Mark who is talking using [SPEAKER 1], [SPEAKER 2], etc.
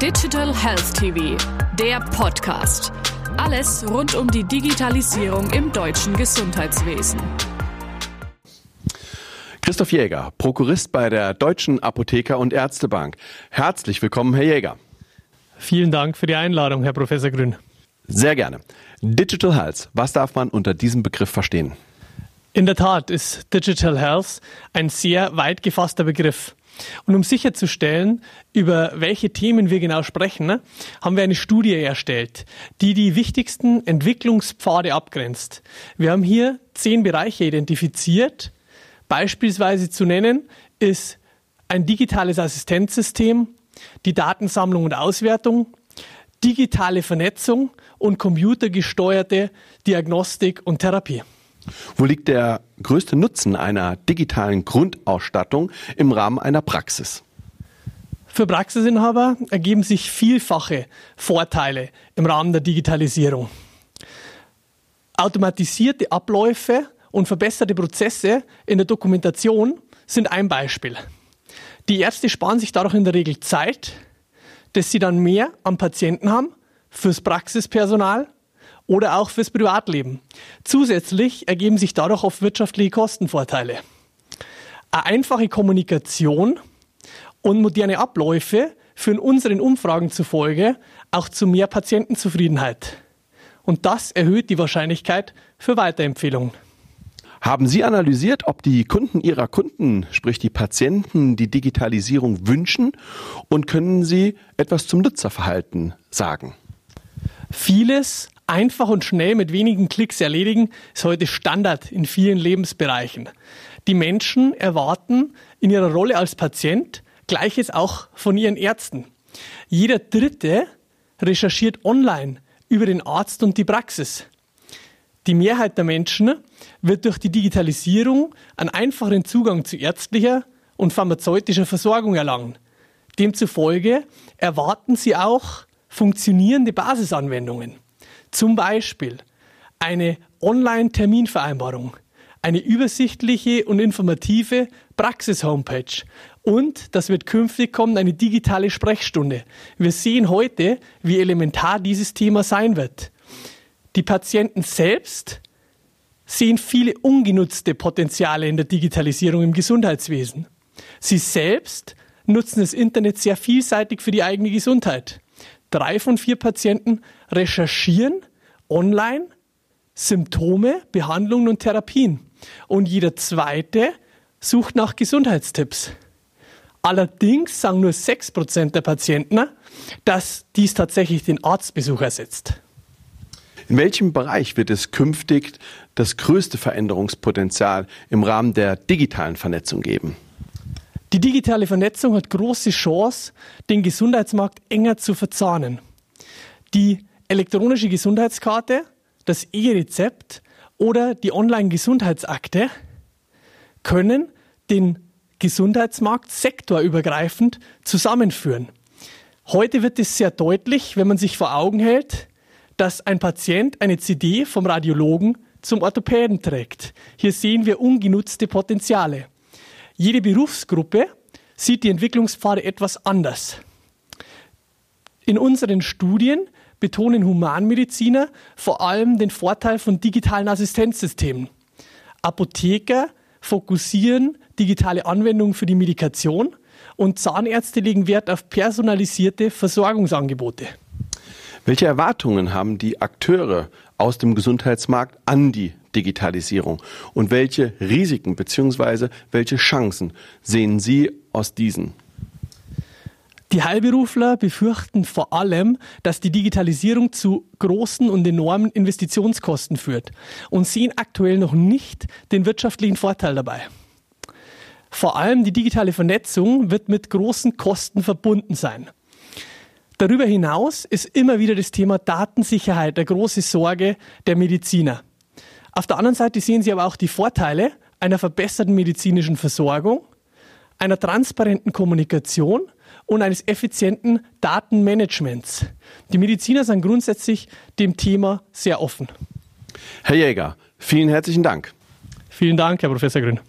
[SPEAKER 1] Digital Health TV, der Podcast. Alles rund um die Digitalisierung im deutschen Gesundheitswesen.
[SPEAKER 2] Christoph Jäger, Prokurist bei der Deutschen Apotheker- und Ärztebank. Herzlich willkommen, Herr Jäger.
[SPEAKER 3] Vielen Dank für die Einladung, Herr Professor Grün.
[SPEAKER 2] Sehr gerne. Digital Health, was darf man unter diesem Begriff verstehen?
[SPEAKER 3] In der Tat ist Digital Health ein sehr weit gefasster Begriff. Und um sicherzustellen, über welche Themen wir genau sprechen, ne, haben wir eine Studie erstellt, die die wichtigsten Entwicklungspfade abgrenzt. Wir haben hier zehn Bereiche identifiziert. Beispielsweise zu nennen ist ein digitales Assistenzsystem, die Datensammlung und Auswertung, digitale Vernetzung und computergesteuerte Diagnostik und Therapie.
[SPEAKER 2] Wo liegt der größte Nutzen einer digitalen Grundausstattung im Rahmen einer Praxis?
[SPEAKER 3] Für Praxisinhaber ergeben sich vielfache Vorteile im Rahmen der Digitalisierung. Automatisierte Abläufe und verbesserte Prozesse in der Dokumentation sind ein Beispiel. Die Ärzte sparen sich dadurch in der Regel Zeit, dass sie dann mehr am Patienten haben, fürs Praxispersonal oder auch fürs Privatleben. Zusätzlich ergeben sich dadurch oft wirtschaftliche Kostenvorteile. Eine einfache Kommunikation und moderne Abläufe führen unseren Umfragen zufolge auch zu mehr Patientenzufriedenheit. Und das erhöht die Wahrscheinlichkeit für Weiterempfehlungen.
[SPEAKER 2] Haben Sie analysiert, ob die Kunden Ihrer Kunden, sprich die Patienten, die Digitalisierung wünschen? Und können Sie etwas zum Nutzerverhalten sagen?
[SPEAKER 3] Vieles einfach und schnell mit wenigen Klicks erledigen, ist heute Standard in vielen Lebensbereichen. Die Menschen erwarten in ihrer Rolle als Patient Gleiches auch von ihren Ärzten. Jeder Dritte recherchiert online über den Arzt und die Praxis. Die Mehrheit der Menschen wird durch die Digitalisierung einen einfacheren Zugang zu ärztlicher und pharmazeutischer Versorgung erlangen. Demzufolge erwarten sie auch funktionierende Basisanwendungen. Zum Beispiel eine Online-Terminvereinbarung, eine übersichtliche und informative Praxis-Homepage und das wird künftig kommen, eine digitale Sprechstunde. Wir sehen heute, wie elementar dieses Thema sein wird. Die Patienten selbst sehen viele ungenutzte Potenziale in der Digitalisierung im Gesundheitswesen. Sie selbst nutzen das Internet sehr vielseitig für die eigene Gesundheit. Drei von vier Patienten recherchieren online Symptome, Behandlungen und Therapien. Und jeder zweite sucht nach Gesundheitstipps. Allerdings sagen nur 6% der Patienten, dass dies tatsächlich den Arztbesuch ersetzt.
[SPEAKER 2] In welchem Bereich wird es künftig das größte Veränderungspotenzial im Rahmen der digitalen Vernetzung geben?
[SPEAKER 3] Die digitale Vernetzung hat große Chance, den Gesundheitsmarkt enger zu verzahnen. Die elektronische Gesundheitskarte, das E-Rezept oder die Online-Gesundheitsakte können den Gesundheitsmarkt sektorübergreifend zusammenführen. Heute wird es sehr deutlich, wenn man sich vor Augen hält, dass ein Patient eine CD vom Radiologen zum Orthopäden trägt. Hier sehen wir ungenutzte Potenziale. Jede Berufsgruppe sieht die Entwicklungspfade etwas anders. In unseren Studien betonen Humanmediziner vor allem den Vorteil von digitalen Assistenzsystemen. Apotheker fokussieren digitale Anwendungen für die Medikation und Zahnärzte legen Wert auf personalisierte Versorgungsangebote.
[SPEAKER 2] Welche Erwartungen haben die Akteure aus dem Gesundheitsmarkt an die Digitalisierung und welche Risiken bzw. welche Chancen sehen Sie aus diesen?
[SPEAKER 3] Die Heilberufler befürchten vor allem, dass die Digitalisierung zu großen und enormen Investitionskosten führt und sehen aktuell noch nicht den wirtschaftlichen Vorteil dabei. Vor allem die digitale Vernetzung wird mit großen Kosten verbunden sein. Darüber hinaus ist immer wieder das Thema Datensicherheit eine große Sorge der Mediziner. Auf der anderen Seite sehen Sie aber auch die Vorteile einer verbesserten medizinischen Versorgung, einer transparenten Kommunikation und eines effizienten Datenmanagements. Die Mediziner sind grundsätzlich dem Thema sehr offen.
[SPEAKER 2] Herr Jäger, vielen herzlichen Dank.
[SPEAKER 3] Vielen Dank, Herr Professor Grün.